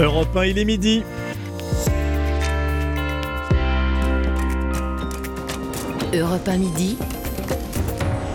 Europe 1, il est midi. Europe 1 midi.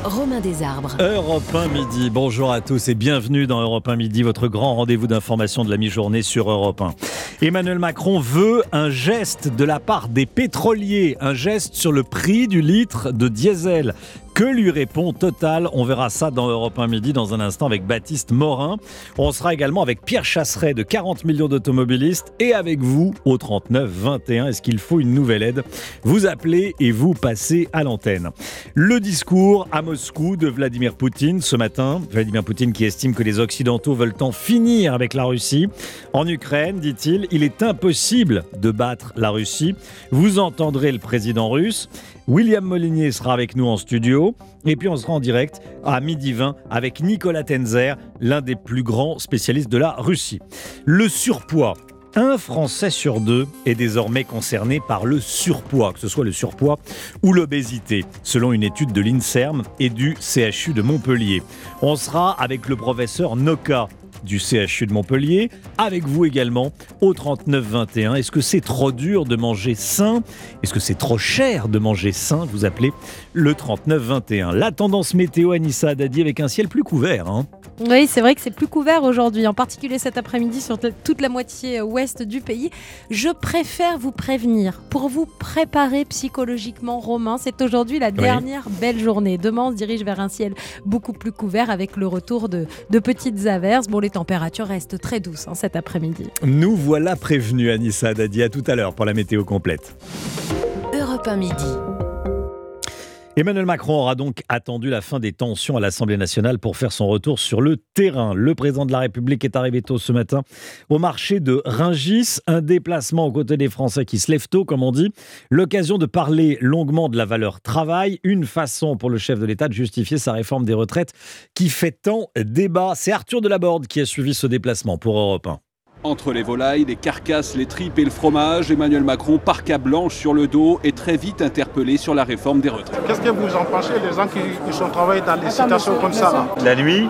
Romain Desarbres. Europe 1 midi. Bonjour à tous et bienvenue dans Europe 1 midi, votre grand rendez-vous d'information de la mi-journée sur Europe 1. Emmanuel Macron veut un geste de la part des pétroliers, un geste sur le prix du litre de diesel. Que lui répond Total On verra ça dans Europe 1 Midi dans un instant avec Baptiste Morin. On sera également avec Pierre Chasseret de 40 millions d'automobilistes et avec vous au 39 21. Est-ce qu'il faut une nouvelle aide? Vous appelez et vous passez à l'antenne. Le discours à Moscou de Vladimir Poutine ce matin. Vladimir Poutine qui estime que les Occidentaux veulent en finir avec la Russie. En Ukraine, dit-il, il est impossible de battre la Russie. Vous entendrez le président russe. William Molinier sera avec nous en studio. Et puis on sera en direct à midi 20 avec Nicolas Tenzer, l'un des plus grands spécialistes de la Russie. Le surpoids. Un Français sur deux est désormais concerné par le surpoids, que ce soit le surpoids ou l'obésité, selon une étude de l'INSERM et du CHU de Montpellier. On sera avec le professeur Noka, du CHU de Montpellier, avec vous également au 3921. Est-ce que c'est trop dur de manger sain? Est-ce que c'est trop cher de manger sain? Vous appelez le 3921. La tendance météo Anissa Dadi avec un ciel plus couvert. Hein. Oui, c'est vrai que c'est plus couvert aujourd'hui, en particulier cet après-midi sur toute la moitié ouest du pays. Je préfère vous prévenir pour vous préparer psychologiquement, Romain. C'est aujourd'hui la dernière belle journée. Demain, on se dirige vers un ciel beaucoup plus couvert avec le retour de, petites averses. Bon, les températures restent très douces hein, cet après-midi. Nous voilà prévenus, Anissa Dadi. À tout à l'heure pour la météo complète. Europe 1 midi. Emmanuel Macron aura donc attendu la fin des tensions à l'Assemblée nationale pour faire son retour sur le terrain. Le président de la République est arrivé tôt ce matin au marché de Ringis, un déplacement aux côtés des Français qui se lèvent tôt, comme on dit. L'occasion de parler longuement de la valeur travail, une façon pour le chef de l'État de justifier sa réforme des retraites qui fait tant débat. C'est Arthur Delaborde qui a suivi ce déplacement pour Europe 1. Entre les volailles, les carcasses, les tripes et le fromage, Emmanuel Macron, parka blanche sur le dos, est très vite interpellé sur la réforme des retraites. Qu'est-ce que vous en pensez, les gens qui, sont travaillés dans des situations comme ça La nuit,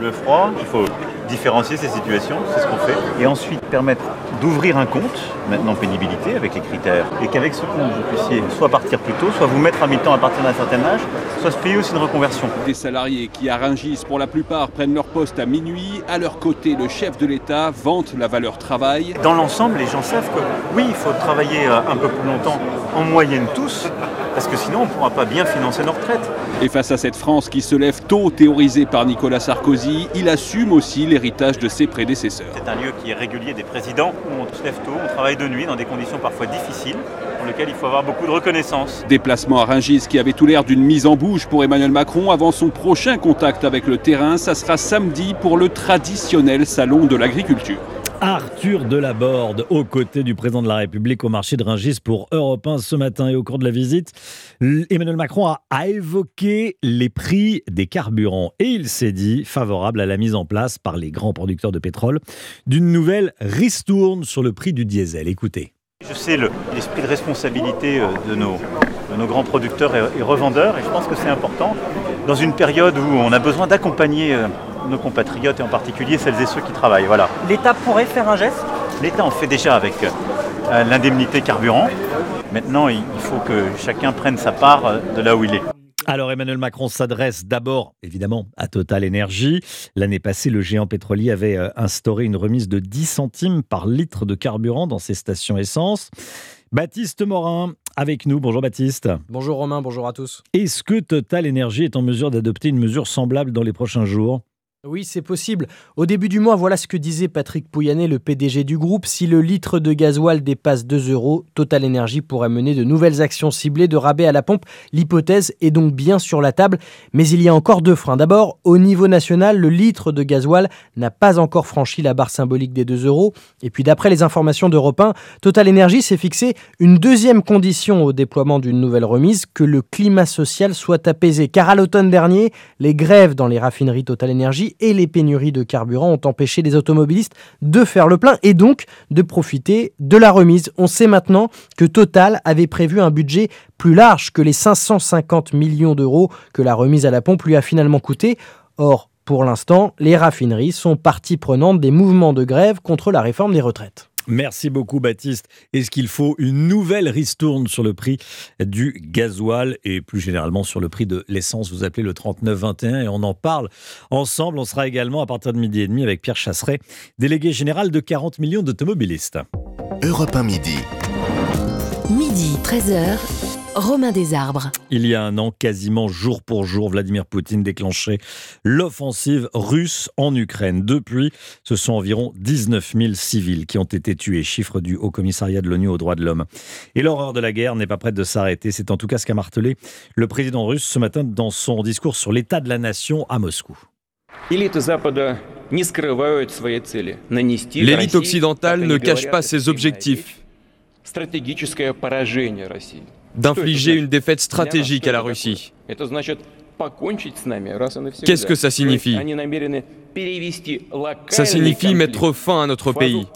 le froid, il faut différencier ces situations, c'est ce qu'on fait. Et ensuite permettre d'ouvrir un compte, maintenant pénibilité, avec les critères, et qu'avec ce compte, vous puissiez soit partir plus tôt, soit vous mettre à mi-temps à partir d'un certain âge, soit se payer aussi une reconversion. Des salariés qui, à Rungis, pour la plupart, prennent leur poste à minuit. À leur côté, le chef de l'État vante la valeur travail. Dans l'ensemble, les gens savent que oui, il faut travailler euh, un peu plus longtemps, en moyenne tous, parce que sinon on ne pourra pas bien financer nos retraites. Et face à cette France qui se lève tôt, théorisée par Nicolas Sarkozy, il assume aussi l'héritage de ses prédécesseurs. C'est un lieu qui est régulier des présidents, où on se lève tôt, on travaille de nuit dans des conditions parfois difficiles, pour lesquelles il faut avoir beaucoup de reconnaissance. Déplacement à Ringis qui avait tout l'air d'une mise en bouche pour Emmanuel Macron avant son prochain contact avec le terrain, ça sera samedi pour le traditionnel salon de l'agriculture. Arthur Delaborde, aux côtés du président de la République au marché de Ringis pour Europe 1 ce matin et au cours de la visite. Emmanuel Macron a, évoqué les prix des carburants et il s'est dit favorable à la mise en place par les grands producteurs de pétrole d'une nouvelle ristourne sur le prix du diesel. Écoutez. Je sais l'esprit de responsabilité euh, de nos grands producteurs et revendeurs et je pense que c'est important dans une période où on a besoin d'accompagner euh, nos compatriotes et en particulier celles et ceux qui travaillent. Voilà. L'État pourrait faire un geste? L'État en fait déjà avec euh, l'indemnité carburant. Maintenant, il faut que chacun prenne sa part euh, de là où il est. Alors Emmanuel Macron s'adresse d'abord, évidemment, à Total Energy. L'année passée, le géant pétrolier avait instauré une remise de 10 centimes par litre de carburant dans ses stations essence. Baptiste Morin, avec nous. Bonjour Baptiste. Bonjour Romain, bonjour à tous. Est-ce que Total Energy est en mesure d'adopter une mesure semblable dans les prochains jours? Oui, c'est possible. Au début du mois, voilà ce que disait Patrick Pouyanné, le PDG du groupe. Si le litre de gasoil dépasse 2 euros, Total Energy pourrait mener de nouvelles actions ciblées de rabais à la pompe. L'hypothèse est donc bien sur la table, mais il y a encore deux freins. D'abord, au niveau national, le litre de gasoil n'a pas encore franchi la barre symbolique des 2 euros. Et puis, d'après les informations d'Europe 1, Total Energy s'est fixé une deuxième condition au déploiement d'une nouvelle remise que le climat social soit apaisé. Car à l'automne dernier, les grèves dans les raffineries Total Energy et les pénuries de carburant ont empêché les automobilistes de faire le plein et donc de profiter de la remise. On sait maintenant que Total avait prévu un budget plus large que les 550 millions d'euros que la remise à la pompe lui a finalement coûté. Or, Pour l'instant, les raffineries sont partie prenante des mouvements de grève contre la réforme des retraites. Merci beaucoup Baptiste. Est-ce qu'il faut une nouvelle ristourne sur le prix du gasoil et plus généralement sur le prix de l'essence? Vous appelez le 3921 et on en parle ensemble. On sera également à partir de midi et demi avec Pierre Chasseret, délégué général de 40 millions d'automobilistes. Europe 1 midi. Midi 13h. Romain Desarbres. Il y a un an, quasiment jour pour jour, Vladimir Poutine déclenchait l'offensive russe en Ukraine. Depuis, ce sont environ 19 000 civils qui ont été tués, chiffre du Haut Commissariat de l'ONU aux droits de l'homme. Et l'horreur de la guerre n'est pas prête de s'arrêter. C'est en tout cas ce qu'a martelé le président russe ce matin dans son discours sur l'état de la nation à Moscou. L'élite occidentale ne cache pas ses objectifs d'infliger une défaite stratégique à la Russie. Qu'est-ce que ça signifie? Ça signifie mettre fin à notre pays.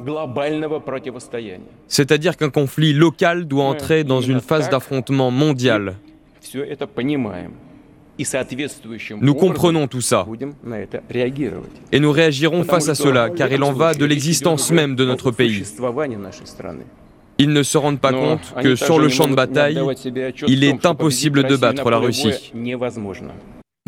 C'est-à-dire qu'un conflit local doit entrer dans une phase d'affrontement mondial. Nous comprenons tout ça. Et nous réagirons face à cela, car il en va de l'existence même de notre pays. Ils ne se rendent pas compte que sur le champ de bataille, il est impossible de battre la Russie.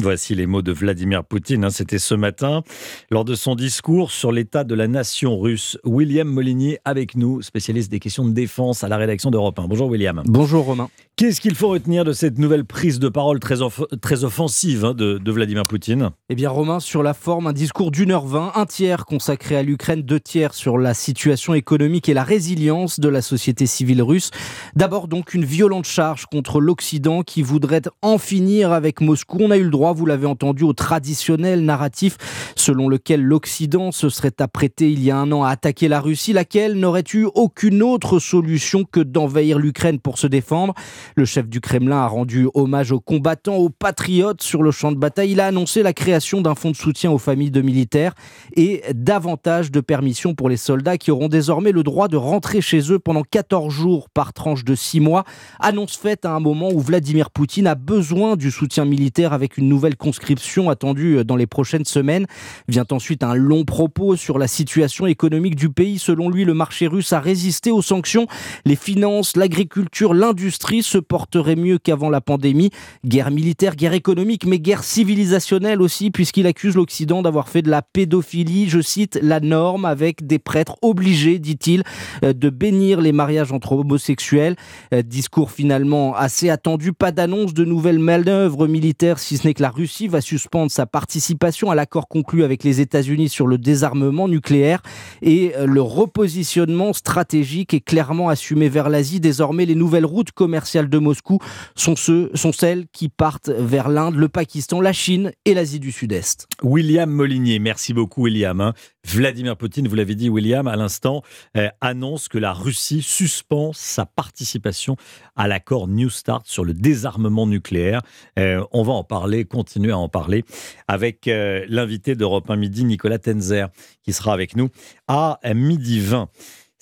Voici les mots de Vladimir Poutine. Hein. C'était ce matin, lors de son discours sur l'état de la nation russe. William Molinier avec nous, spécialiste des questions de défense à la rédaction d'Europe 1. Bonjour William. Bonjour Romain. Qu'est-ce qu'il faut retenir de cette nouvelle prise de parole très, très offensive hein, de, de, Vladimir Poutine? Eh bien Romain, sur la forme, un discours d'une heure vingt, un tiers consacré à l'Ukraine, deux tiers sur la situation économique et la résilience de la société civile russe. D'abord donc une violente charge contre l'Occident qui voudrait en finir avec Moscou. On a eu le droit vous l'avez entendu, au traditionnel narratif selon lequel l'Occident se serait apprêté il y a un an à attaquer la Russie, laquelle n'aurait eu aucune autre solution que d'envahir l'Ukraine pour se défendre. Le chef du Kremlin a rendu hommage aux combattants, aux patriotes sur le champ de bataille. Il a annoncé la création d'un fonds de soutien aux familles de militaires et davantage de permissions pour les soldats qui auront désormais le droit de rentrer chez eux pendant 14 jours par tranche de 6 mois. Annonce faite à un moment où Vladimir Poutine a besoin du soutien militaire avec une nouvelle conscription attendue dans les prochaines semaines. Vient ensuite un long propos sur la situation économique du pays. Selon lui, le marché russe a résisté aux sanctions. Les finances, l'agriculture, l'industrie se porteraient mieux qu'avant la pandémie. Guerre militaire, guerre économique, mais guerre civilisationnelle aussi, puisqu'il accuse l'Occident d'avoir fait de la pédophilie, je cite, la norme, avec des prêtres obligés, dit-il, euh, de bénir les mariages entre homosexuels. Euh, discours finalement assez attendu, pas d'annonce de nouvelles manœuvres militaires, si ce n'est que la Russie va suspendre sa participation à l'accord conclu avec les États-Unis sur le désarmement nucléaire et euh, le repositionnement stratégique est clairement assumé vers l'Asie. Désormais, les nouvelles routes commerciales de Moscou sont, ceux, sont celles qui partent vers l'Inde, le Pakistan, la Chine et l'Asie du Sud-Est. William Molinier, merci beaucoup William. Hein. Vladimir Poutine, vous l'avez dit William à l'instant, euh, annonce que la Russie suspend sa participation à l'accord New Start sur le désarmement nucléaire. Euh, on va en parler, continuer à en parler avec euh, l'invité d'Europe 1 Midi, Nicolas Tenzer, qui sera avec nous à midi 20.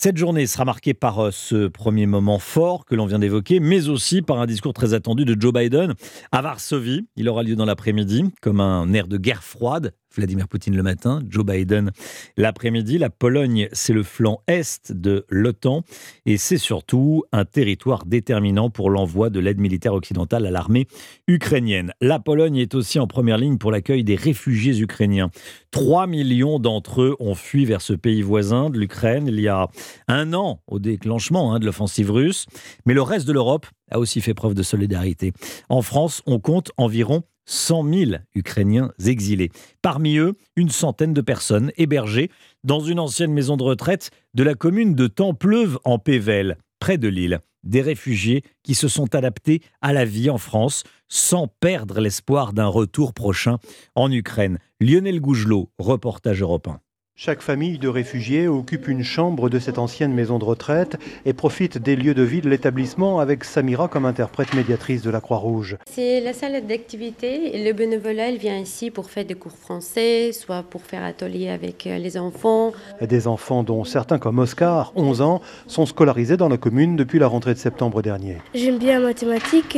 Cette journée sera marquée par ce premier moment fort que l'on vient d'évoquer, mais aussi par un discours très attendu de Joe Biden à Varsovie. Il aura lieu dans l'après-midi, comme un air de guerre froide Vladimir Poutine le matin, Joe Biden l'après-midi. La Pologne, c'est le flanc est de l'OTAN et c'est surtout un territoire déterminant pour l'envoi de l'aide militaire occidentale à l'armée ukrainienne. La Pologne est aussi en première ligne pour l'accueil des réfugiés ukrainiens. 3 millions d'entre eux ont fui vers ce pays voisin de l'Ukraine il y a un an au déclenchement hein, de l'offensive russe. Mais le reste de l'Europe a aussi fait preuve de solidarité. En France, on compte environ 100 000 Ukrainiens exilés. Parmi eux, une centaine de personnes hébergées dans une ancienne maison de retraite de la commune de Templeuve en Pével, près de Lille. Des réfugiés qui se sont adaptés à la vie en France sans perdre l'espoir d'un retour prochain en Ukraine. Lionel Gougelot, reportage européen. Chaque famille de réfugiés occupe une chambre de cette ancienne maison de retraite et profite des lieux de vie de l'établissement avec Samira comme interprète médiatrice de la Croix-Rouge. C'est la salle d'activité. Le bénévolat, il vient ici pour faire des cours français, soit pour faire atelier avec euh, les enfants. Des enfants dont certains, comme Oscar, 11 ans, sont scolarisés dans la commune depuis la rentrée de septembre dernier. J'aime bien mathématiques,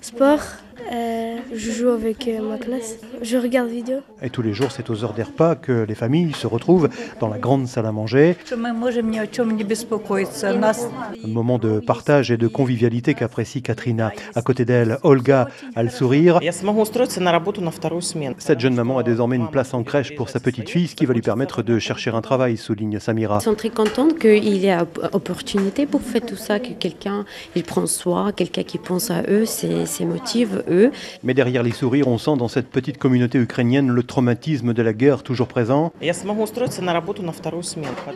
sport. Euh, je joue avec euh, ma classe. Je regarde vidéo. Et tous les jours, c'est aux heures des repas que les familles se retrouvent dans la grande salle à manger. Un moment de partage et de convivialité qu'apprécie Katrina. À côté d'elle, Olga a le sourire. Cette jeune maman a désormais une place en crèche pour sa petite fille, ce qui va lui permettre de chercher un travail, souligne Samira. Ils sont très contents qu'il y ait opportunité pour faire tout ça, que quelqu'un il prend soin, quelqu'un qui pense à eux, c'est motive Mais derrière les sourires, on sent dans cette petite communauté ukrainienne le traumatisme de la guerre toujours présent.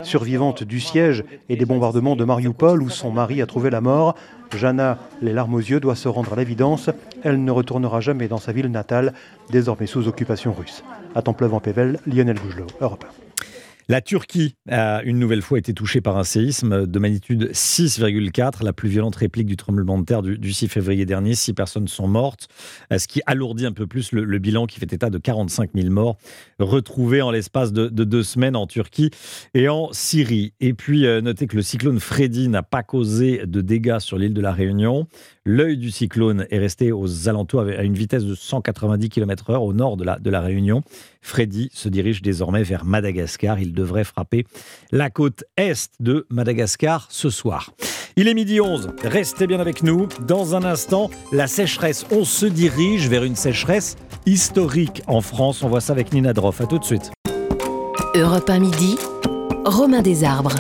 Survivante du siège et des bombardements de Mariupol où son mari a trouvé la mort, Jana, les larmes aux yeux, doit se rendre à l'évidence. Elle ne retournera jamais dans sa ville natale, désormais sous occupation russe. À Templeuve-en-Pével, Lionel Gougelot, Europe 1. La Turquie a une nouvelle fois été touchée par un séisme de magnitude 6,4, la plus violente réplique du tremblement de terre du, 6 février dernier. Six personnes sont mortes, euh, ce qui alourdit un peu plus le, bilan qui fait état de 45 000 morts retrouvés en l'espace de, deux semaines en Turquie et en Syrie. Et puis, euh, notez que le cyclone Freddy n'a pas causé de dégâts sur l'île de la Réunion. L'œil du cyclone est resté aux alentours à une vitesse de 190 km/h au nord de la, de la Réunion. Freddy se dirige désormais vers Madagascar. Il devrait frapper la côte est de Madagascar ce soir. Il est midi 11. Restez bien avec nous. Dans un instant, la sécheresse. On se dirige vers une sécheresse historique en France. On voit ça avec Nina Droff. À tout de suite. Europe 1 midi. Romain Desarbres.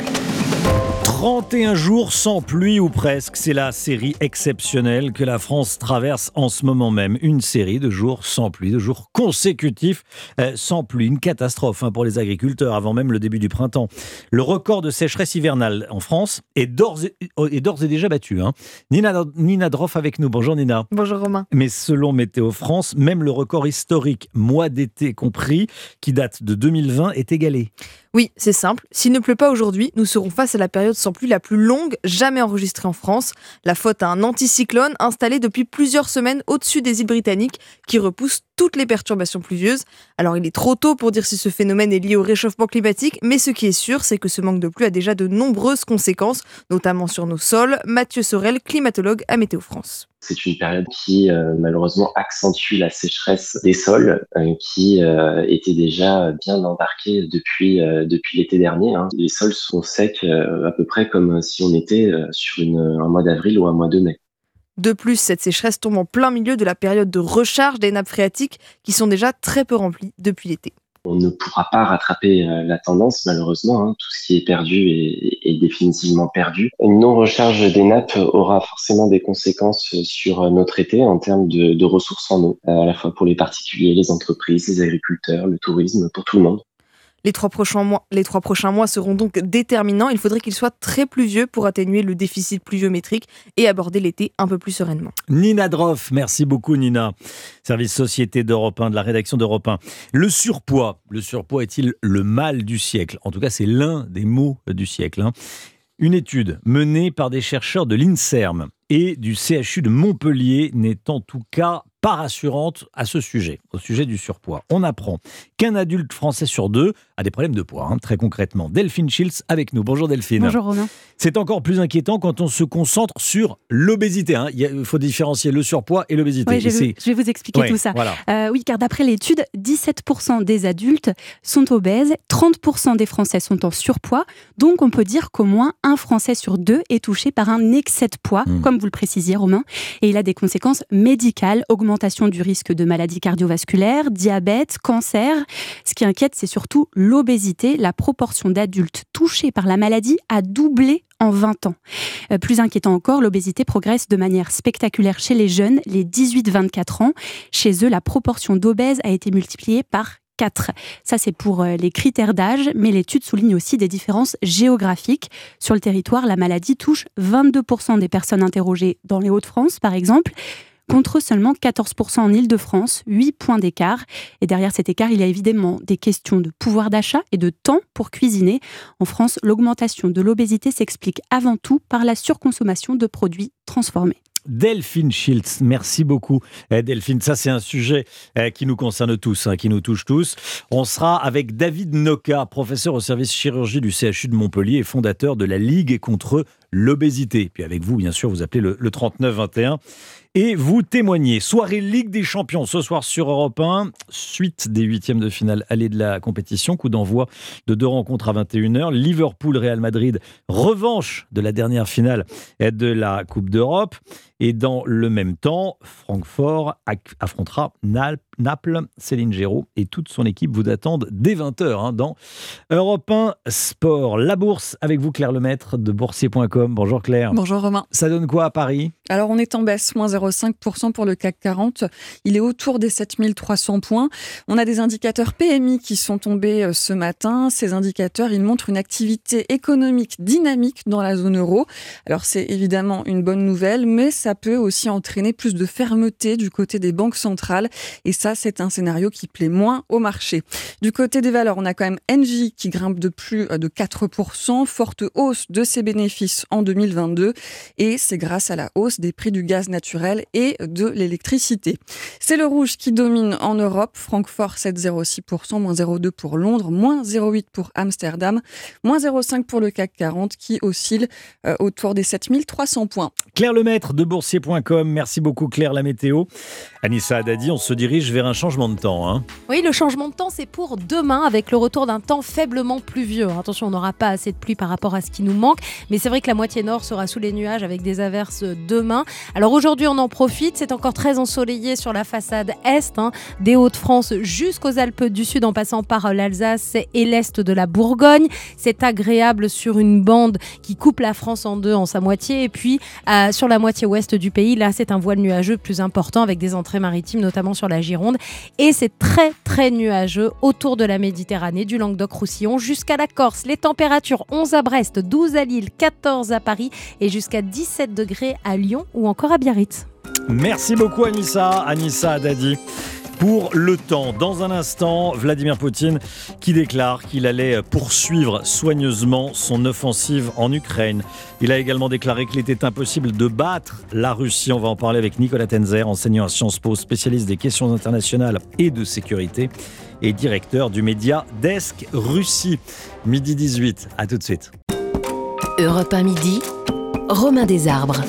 31 jours sans pluie ou presque, c'est la série exceptionnelle que la France traverse en ce moment même. Une série de jours sans pluie, de jours consécutifs euh, sans pluie. Une catastrophe hein, pour les agriculteurs avant même le début du printemps. Le record de sécheresse hivernale en France est d'ores et, et, déjà battu. Hein. Nina, Nina Droff avec nous. Bonjour Nina. Bonjour Romain. Mais selon Météo France, même le record historique, mois d'été compris, qui date de 2020, est égalé. Oui, c'est simple. S'il ne pleut pas aujourd'hui, nous serons face à la période sans pluie la plus longue jamais enregistrée en France. La faute à un anticyclone installé depuis plusieurs semaines au-dessus des îles britanniques qui repousse toutes les perturbations pluvieuses. Alors il est trop tôt pour dire si ce phénomène est lié au réchauffement climatique, mais ce qui est sûr, c'est que ce manque de pluie a déjà de nombreuses conséquences, notamment sur nos sols. Mathieu Sorel, climatologue à Météo France. C'est une période qui euh, malheureusement accentue la sécheresse des sols euh, qui euh, était déjà bien embarquée depuis, depuis l'été dernier. Hein. Les sols sont secs à peu près comme si on était sur un mois d'avril ou un mois de mai. De plus, cette sécheresse tombe en plein milieu de la période de recharge des nappes phréatiques qui sont déjà très peu remplies depuis l'été. On ne pourra pas rattraper euh, la tendance, malheureusement. Hein. Tout ce qui est perdu est, définitivement perdu. Une non-recharge des nappes aura forcément des conséquences sur notre été en termes de, de ressources en eau, à la fois pour les particuliers, les entreprises, les agriculteurs, le tourisme, pour tout le monde. Les trois, prochains mois, seront donc déterminants. Il faudrait qu'ils soient très pluvieux pour atténuer le déficit pluviométrique et aborder l'été un peu plus sereinement. Nina Droff, merci beaucoup Nina. Service Société d'Europe 1, de la rédaction d'Europe 1. Le surpoids, le surpoids est-il le mal du siècle? En tout cas, c'est l'un des mots du siècle. Hein. Une étude menée par des chercheurs de l'INSERM et du CHU de Montpellier n'est en tout cas pas rassurante à ce sujet, au sujet du surpoids. On apprend qu'un adulte français sur deux a des problèmes de poids, hein, très concrètement. Delphine Schiltz avec nous. Bonjour Delphine. Bonjour Romain. C'est encore plus inquiétant quand on se concentre sur l'obésité. Hein. Il faut différencier le surpoids et l'obésité. Oui, je, vais vous expliquer tout ça. Euh, oui, car d'après l'étude, 17% des adultes sont obèses, 30% des Français sont en surpoids. Donc on peut dire qu'au moins un Français sur deux est touché par un excès de poids, hmm. comme vous le précisiez Romain. Et il a des conséquences médicales, augmentation du risque de maladies cardiovasculaires, diabète, cancer. Ce qui inquiète, c'est surtout l'obésité. La proportion d'adultes touchés par la maladie a doublé en 20 ans. Euh, plus inquiétant encore, l'obésité progresse de manière spectaculaire chez les jeunes, les 18-24 ans. Chez eux, la proportion d'obèses a été multipliée par 4. Ça, c'est pour euh, les critères d'âge, mais l'étude souligne aussi des différences géographiques. Sur le territoire, la maladie touche 22% des personnes interrogées dans les Hauts-de-France, par exemple contre seulement 14% en Ile-de-France, 8 points d'écart. Et derrière cet écart, il y a évidemment des questions de pouvoir d'achat et de temps pour cuisiner. En France, l'augmentation de l'obésité s'explique avant tout par la surconsommation de produits transformés. Delphine Schiltz, merci beaucoup. Eh, Delphine, ça c'est un sujet eh, qui nous concerne tous, hein, qui nous touche tous. On sera avec David Noca, professeur au service chirurgie du CHU de Montpellier et fondateur de la Ligue contre l'obésité. Puis avec vous, bien sûr, vous appelez le, le 3921 et vous témoignez. Soirée Ligue des Champions ce soir sur Europe 1, suite des huitièmes de finale aller de la compétition, coup d'envoi de deux rencontres à 21h, Liverpool-Real Madrid, revanche de la dernière finale de la Coupe d'Europe. Et dans le même temps, Francfort affrontera Naples. Céline Géraud et toute son équipe vous attendent dès 20h hein, dans Europe 1 Sport. La bourse avec vous, Claire Lemaître de boursier.com. Bonjour Claire. Bonjour Romain. Ça donne quoi à Paris? Alors on est en baisse, moins 0,5% pour le CAC 40. Il est autour des 7300 points. On a des indicateurs PMI qui sont tombés euh, ce matin. Ces indicateurs, ils montrent une activité économique dynamique dans la zone euro. Alors c'est évidemment une bonne nouvelle, mais ça peut aussi entraîner plus de fermeté du côté des banques centrales. Et ça, c'est un scénario qui plaît moins au marché. Du côté des valeurs, on a quand même Engie qui grimpe de plus de 4%, forte hausse de ses bénéfices en 2022. Et c'est grâce à la hausse des prix du gaz naturel et de l'électricité. C'est le rouge qui domine en Europe. Francfort 7,06%, moins 0,2 pour Londres, moins 0,8 pour Amsterdam, moins 0,5 pour le CAC 40 qui oscille euh, autour des 7300 points. Claire Lemaître de Merci beaucoup Claire, la météo. Anissa Haddadi, on se dirige vers un changement de temps. Hein. Oui, le changement de temps, c'est pour demain avec le retour d'un temps faiblement pluvieux. Attention, on n'aura pas assez de pluie par rapport à ce qui nous manque, mais c'est vrai que la moitié nord sera sous les nuages avec des averses demain. Alors aujourd'hui, on en profite. C'est encore très ensoleillé sur la façade est, hein, des Hauts-de-France jusqu'aux Alpes du Sud en passant par l'Alsace et l'est de la Bourgogne. C'est agréable sur une bande qui coupe la France en deux en sa moitié et puis euh, sur la moitié ouest du pays. Là, c'est un voile nuageux plus important avec des entrées maritimes, notamment sur la Gironde. Et c'est très, très nuageux autour de la Méditerranée, du Languedoc-Roussillon jusqu'à la Corse. Les températures 11 à Brest, 12 à Lille, 14 à Paris et jusqu'à 17 degrés à Lyon ou encore à Biarritz. Merci beaucoup Anissa, Anissa Dadi pour le temps. Dans un instant, Vladimir Poutine qui déclare qu'il allait poursuivre soigneusement son offensive en Ukraine. Il a également déclaré qu'il était impossible de battre la Russie. On va en parler avec Nicolas Tenzer, enseignant à Sciences Po, spécialiste des questions internationales et de sécurité et directeur du média Desk Russie. Midi 18, à tout de suite. Europe 1 midi, Romain Desarbres.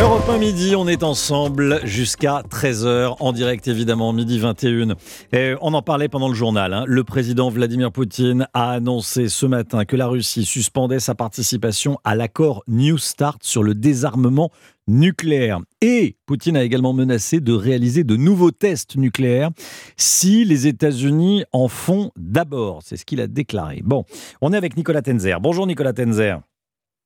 Europe 1 midi, on est ensemble jusqu'à 13h, en direct évidemment, midi 21. Et on en parlait pendant le journal. Hein. Le président Vladimir Poutine a annoncé ce matin que la Russie suspendait sa participation à l'accord New Start sur le désarmement nucléaire. Et Poutine a également menacé de réaliser de nouveaux tests nucléaires si les États-Unis en font d'abord. C'est ce qu'il a déclaré. Bon, on est avec Nicolas Tenzer. Bonjour Nicolas Tenzer.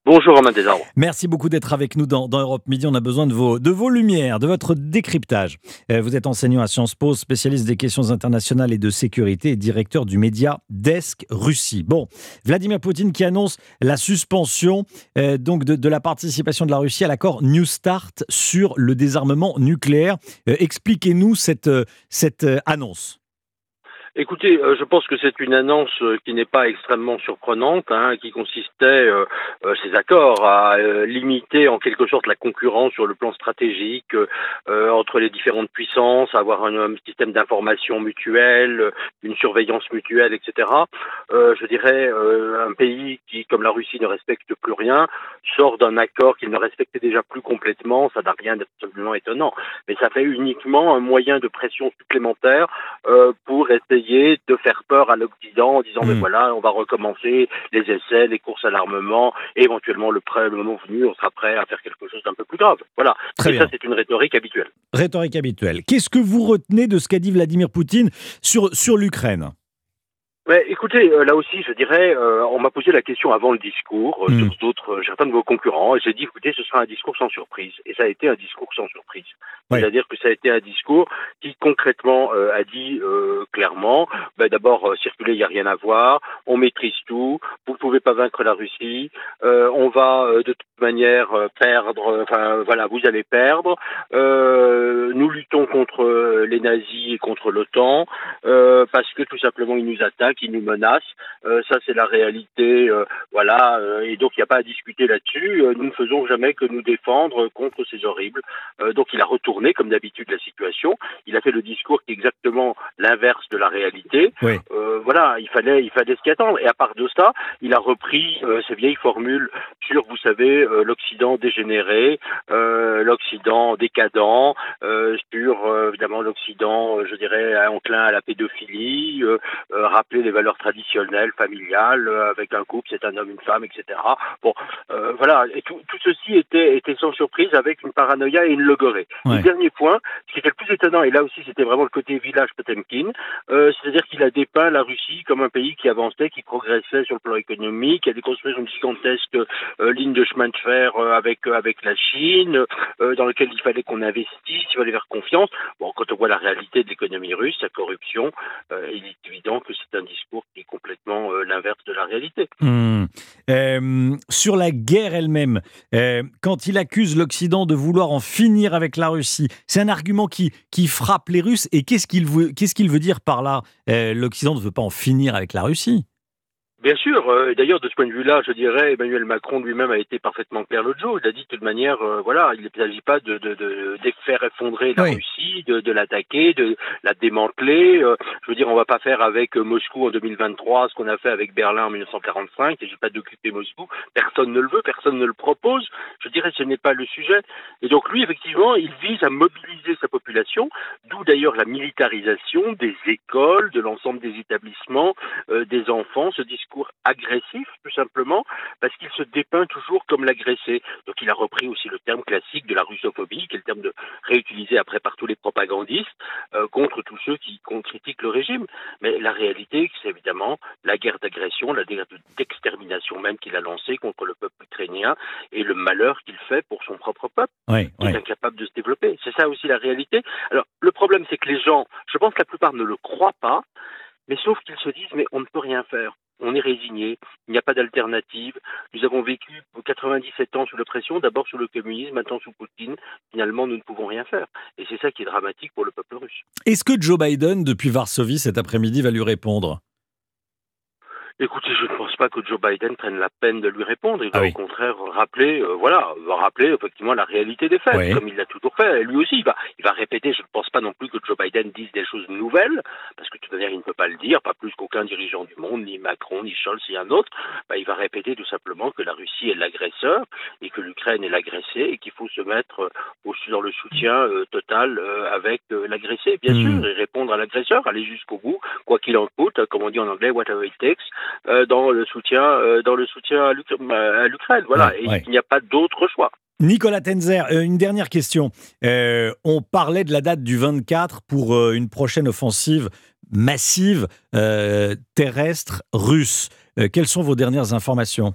Bonjour Romain Desarbres. Merci beaucoup d'être avec nous dans, Europe Midi. On a besoin de vos, de vos lumières, de votre décryptage. Euh, vous êtes enseignant à Sciences Po, spécialiste des questions internationales et de sécurité et directeur du média Desk Russie. Bon, Vladimir Poutine qui annonce la suspension euh, donc de, la participation de la Russie à l'accord New Start sur le désarmement nucléaire. Euh, expliquez-nous cette, cette annonce. Écoutez, euh, je pense que c'est une annonce euh, qui n'est pas extrêmement surprenante, hein, qui consistait, euh, ces accords, à limiter en quelque sorte la concurrence sur le plan stratégique entre les différentes puissances, avoir un, système d'information mutuelle, une surveillance mutuelle, etc. je dirais, un pays qui, comme la Russie, ne respecte plus rien, sort d'un accord qu'il ne respectait déjà plus complètement, ça n'a rien d'absolument étonnant, mais ça fait uniquement un moyen de pression supplémentaire pour essayer de faire peur à l'Occident en disant mais hmm. voilà, on va recommencer les essais, les courses à l'armement, et éventuellement le, prêt, le moment venu, on sera prêt à faire quelque chose d'un peu plus grave. Voilà. et ça, c'est une rhétorique habituelle. Rhétorique habituelle. Qu'est-ce que vous retenez de ce qu'a dit Vladimir Poutine sur, sur l'Ukraine? Ouais, écoutez, euh, là aussi, je dirais, euh, on m'a posé la question avant le discours, euh, sur d'autres, certains de vos concurrents, et j'ai dit, écoutez, ce sera un discours sans surprise. Et ça a été un discours sans surprise. C'est-à-dire que ça a été un discours qui concrètement a dit clairement, ben, d'abord, circuler, il n'y a rien à voir, on maîtrise tout, vous ne pouvez pas vaincre la Russie, on va de toute manière perdre, enfin voilà, vous allez perdre, nous luttons contre les nazis et contre l'OTAN, parce que tout simplement ils nous attaquent qui nous menacent. ça, c'est la réalité. voilà. et donc, il n'y a pas à discuter là-dessus. nous ne faisons jamais que nous défendre contre ces horribles. donc, il a retourné, comme d'habitude, la situation. Il a fait le discours qui est exactement l'inverse de la réalité. voilà, il fallait, il fallait s'y attendre. Et à part de ça, il a repris ces vieilles formules sur, vous savez, l'Occident dégénéré, l'Occident décadent, sur évidemment l'Occident, je dirais, enclin à la pédophilie, rappeler les valeurs traditionnelles, familiales, avec un couple, c'est un homme, une femme, etc. Bon, voilà, et tout, ceci était, était sans surprise avec une paranoïa et une logorée. Le dernier point, ce qui était le plus étonnant, et là aussi c'était vraiment le côté village Potemkin, c'est-à-dire qu'il a dépeint la Russie comme un pays qui avançait, qui progressait sur le plan économique, qui a déconstruit une gigantesque ligne de chemin de fer avec, avec la Chine, dans lequel il fallait qu'on investisse, il fallait faire confiance. Bon, quand on voit la réalité de l'économie russe, la corruption, euh, il est évident que c'est un qui est complètement euh, l'inverse de la réalité. Hmm. Euh, sur la guerre elle-même, quand il accuse l'Occident de vouloir en finir avec la Russie, c'est un argument qui, qui frappe les Russes. Et qu'est-ce qu'il veut, qu'est-ce qu'il veut dire par là? L'Occident ne veut pas en finir avec la Russie Bien sûr, euh, d'ailleurs de ce point de vue-là, je dirais, Emmanuel Macron lui-même a été parfaitement clair l'autre jour. Il a dit de toute manière, euh, voilà, il ne s'agit pas de, de, de, faire effondrer la Russie, de, de l'attaquer, de la démanteler. Euh, je veux dire, on va pas faire avec Moscou en 2023 ce qu'on a fait avec Berlin en 1945. Il ne s'agit pas d'occuper Moscou. Personne ne le veut, personne ne le propose. Je dirais, ce n'est pas le sujet. Et donc lui, effectivement, il vise à mobiliser sa population, d'où d'ailleurs la militarisation des écoles, de l'ensemble des établissements, des enfants, ce discours agressif, tout simplement, parce qu'il se dépeint toujours comme l'agressé. Donc il a repris aussi le terme classique de la russophobie, qui est le terme de, réutilisé après par tous les propagandistes, euh, contre tous ceux qui critiquent le régime. Mais la réalité, c'est évidemment la guerre d'agression, la guerre d'extermination même qu'il a lancée contre le peuple ukrainien et le malheur qu'il fait pour son propre peuple, oui, qui est incapable de se développer. C'est ça aussi la réalité. Alors le problème, c'est que les gens, je pense que la plupart ne le croient pas, mais sauf qu'ils se disent, mais on ne peut rien faire on est résigné, il n'y a pas d'alternative. Nous avons vécu 97 ans sous l'oppression, d'abord sous le communisme, maintenant sous Poutine. Finalement, nous ne pouvons rien faire. Et c'est ça qui est dramatique pour le peuple russe. Est-ce que Joe Biden, depuis Varsovie cet après-midi, va lui répondre? Écoutez, je ne pense pas que Joe Biden prenne la peine de lui répondre. Il va ah au contraire rappeler, euh, voilà, va rappeler effectivement la réalité des faits, comme il l'a toujours fait. Et lui aussi, il va, il va répéter. Je ne pense pas non plus que Joe Biden dise des choses nouvelles, parce que de toute manière, il ne peut pas le dire, pas plus qu'aucun dirigeant du monde, ni Macron, ni Scholz, ni un autre. Bah, il va répéter tout simplement que la Russie est l'agresseur et que l'Ukraine est l'agressée et qu'il faut se mettre euh, dans le soutien euh, total avec l'agressé, bien hmm. sûr, et répondre à l'agresseur, aller jusqu'au bout, quoi qu'il en coûte, comme on dit en anglais, whatever it takes. Euh, dans le soutien, euh, dans le soutien à l'Ukraine. Voilà, et il n'y a pas d'autre choix. Nicolas Tenzer, euh, une dernière question. on parlait de la date du 24 pour une prochaine offensive massive terrestre russe. quelles sont vos dernières informations?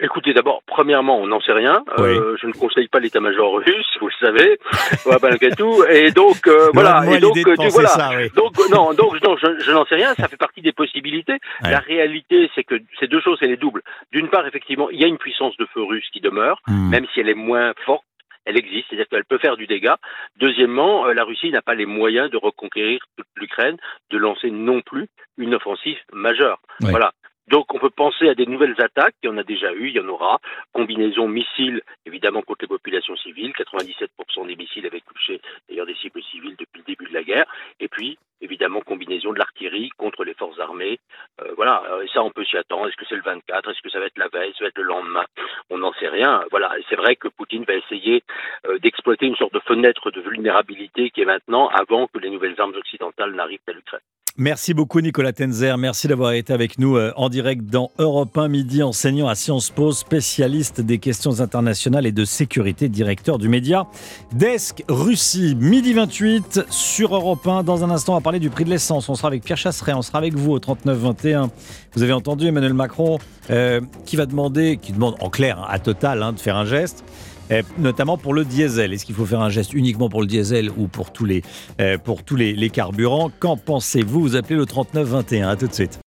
Écoutez, d'abord, premièrement, on n'en sait rien. Euh, je ne conseille pas l'état-major russe, vous le savez, malgré tout. Et donc, euh, voilà. Et donc, euh, voilà. Ça, donc, non, donc, non, je, n'en sais rien. Ça fait partie des possibilités. La réalité, c'est que ces deux choses, elle est double. D'une part, effectivement, il y a une puissance de feu russe qui demeure, hmm. même si elle est moins forte elle existe, c'est-à-dire qu'elle peut faire du dégât. Deuxièmement, la Russie n'a pas les moyens de reconquérir toute l'Ukraine, de lancer non plus une offensive majeure. Voilà. Donc on peut penser à des nouvelles attaques, il y en a déjà eu, il y en aura. Combinaison missiles, évidemment contre les populations civiles, 97% des missiles avaient touché d'ailleurs des cibles civiles depuis le début de la guerre. Et puis évidemment combinaison de l'artillerie contre les forces armées. Euh, voilà, euh, et ça on peut s'y attendre. Est-ce que c'est le 24 Est-ce que ça va être la veille? Ça va être le lendemain? On n'en sait rien. Voilà, c'est vrai que Poutine va essayer euh, d'exploiter une sorte de fenêtre de vulnérabilité qui est maintenant avant que les nouvelles armes occidentales n'arrivent à l'Ukraine. Merci beaucoup Nicolas Tenzer, merci d'avoir été avec nous euh, en direct dans Europe 1 Midi, enseignant à Sciences Po, spécialiste des questions internationales et de sécurité, directeur du média Desk Russie, midi 28 sur Europe 1. Dans un instant, on va parler du prix de l'essence. On sera avec Pierre Chasseret, on sera avec vous au 39-21. Vous avez entendu Emmanuel Macron euh, qui va demander, qui demande en clair à Total hein, de faire un geste notamment pour le diesel. Est-ce qu'il faut faire un geste uniquement pour le diesel ou pour tous les, euh, pour tous les, carburants? Qu'en pensez-vous? Vous appelez le 3921. À tout de suite.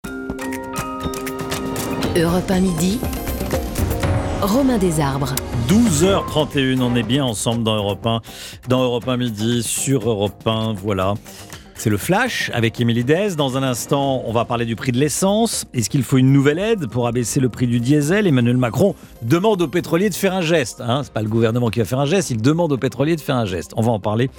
Europe 1 midi. Romain Desarbres. 12h31, on est bien ensemble dans Europe 1, dans Europe 1 midi, sur Europe 1, voilà. C'est le flash avec Émilie Dez. Dans un instant, on va parler du prix de l'essence. Est-ce qu'il faut une nouvelle aide pour abaisser le prix du diesel? Emmanuel Macron demande aux pétroliers de faire un geste. Hein. C'est pas le gouvernement qui va faire un geste, il demande aux pétroliers de faire un geste. On va en parler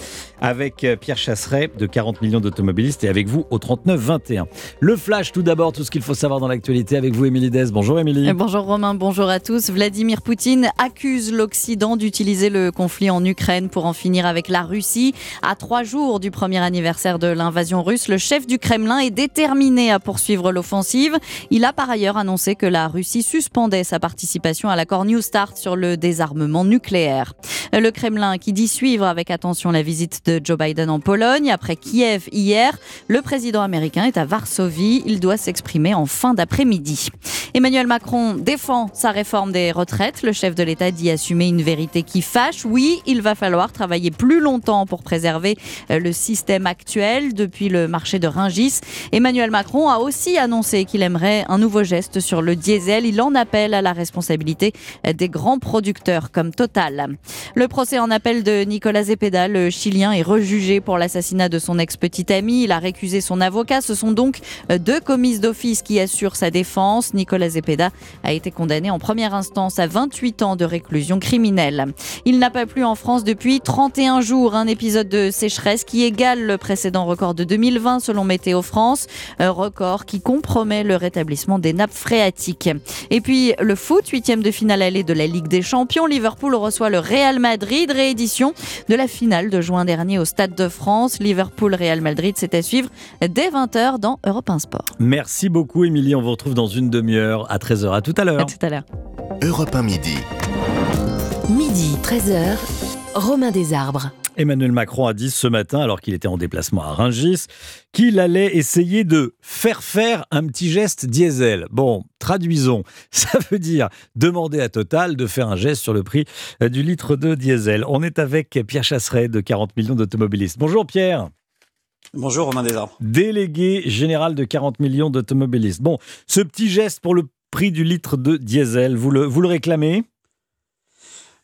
avec euh, Pierre Chasseret de 40 millions d'automobilistes et avec vous au 39 21. Le flash, tout d'abord, tout ce qu'il faut savoir dans l'actualité avec vous, Émilie Dez. Bonjour Émilie. Bonjour Romain, bonjour à tous. Vladimir Poutine accuse l'Occident d'utiliser le conflit en Ukraine pour en finir avec la Russie. À trois jours du premier anniversaire de l'invasion russe, le chef du Kremlin est déterminé à poursuivre l'offensive. Il a par ailleurs annoncé que la Russie suspendait sa participation à l'accord New Start sur le désarmement nucléaire. Le Kremlin qui dit suivre avec attention la visite de Joe Biden en Pologne. Après Kiev hier, le président américain est à Varsovie. Il doit s'exprimer en fin d'après-midi. Emmanuel Macron défend sa réforme des retraites. Le chef de l'État dit assumer une vérité qui fâche. Oui, il va falloir travailler plus longtemps pour préserver le système actuel depuis le marché de Ringis. Emmanuel Macron a aussi annoncé qu'il aimerait un nouveau geste sur le diesel. Il en appelle à la responsabilité des grands producteurs comme Total. Le procès en appel de Nicolas Zepeda, le Chilien, est rejugé pour l'assassinat de son ex-petite amie. Il a récusé son avocat. Ce sont donc deux commises d'office qui assurent sa défense. Nicolas Zepeda a été condamné en première instance à 28 ans de réclusion criminelle. Il n'a pas plu en France depuis 31 jours. Un épisode de sécheresse qui égale le précédent record de 2020 selon Météo France. Un record qui compromet le rétablissement des nappes phréatiques. Et puis le foot, huitième de finale allée de la Ligue des Champions. Liverpool reçoit le Real Madrid, réédition de la finale de juin dernier au Stade de France. Liverpool-Real Madrid, c'est à suivre dès 20h dans Europe 1 Sport. Merci beaucoup Émilie, on vous retrouve dans une demi-heure à 13h. À tout à l'heure. À tout à l'heure. Europe 1 midi. Midi, 13h, Romain Desarbres. Emmanuel Macron a dit ce matin, alors qu'il était en déplacement à Rungis, qu'il allait essayer de faire faire un petit geste diesel. Bon, traduisons. Ça veut dire demander à Total de faire un geste sur le prix du litre de diesel. On est avec Pierre Chasseret de 40 millions d'automobilistes. Bonjour Pierre. Bonjour Romain Desarbres. Délégué général de 40 millions d'automobilistes. Bon, ce petit geste pour le prix du litre de diesel, vous le, vous le réclamez?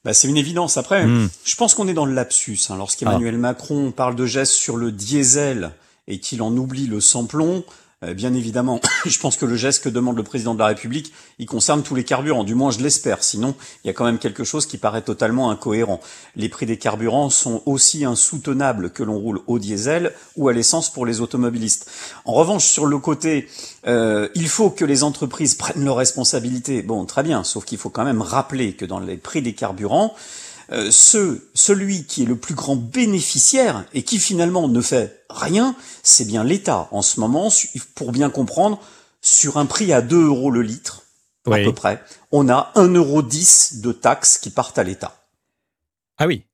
Bah, c'est une évidence. Après, Hmm. je pense qu'on est dans le lapsus. Hein. Lorsqu'Emmanuel Macron parle de gestes sur le diesel et qu'il en oublie le samplon, bien évidemment, je pense que le geste que demande le président de la République, il concerne tous les carburants. Du moins, je l'espère. Sinon, il y a quand même quelque chose qui paraît totalement incohérent. Les prix des carburants sont aussi insoutenables que l'on roule au diesel ou à l'essence pour les automobilistes. En revanche, sur le côté, euh, il faut que les entreprises prennent leurs responsabilités. Bon, très bien. Sauf qu'il faut quand même rappeler que dans les prix des carburants, euh, ce, celui qui est le plus grand bénéficiaire et qui finalement ne fait rien, c'est bien l'État en ce moment, pour bien comprendre, sur un prix à 2 euros le litre, à peu près, on a 1,10 euro de taxes qui partent à l'État. Ah oui.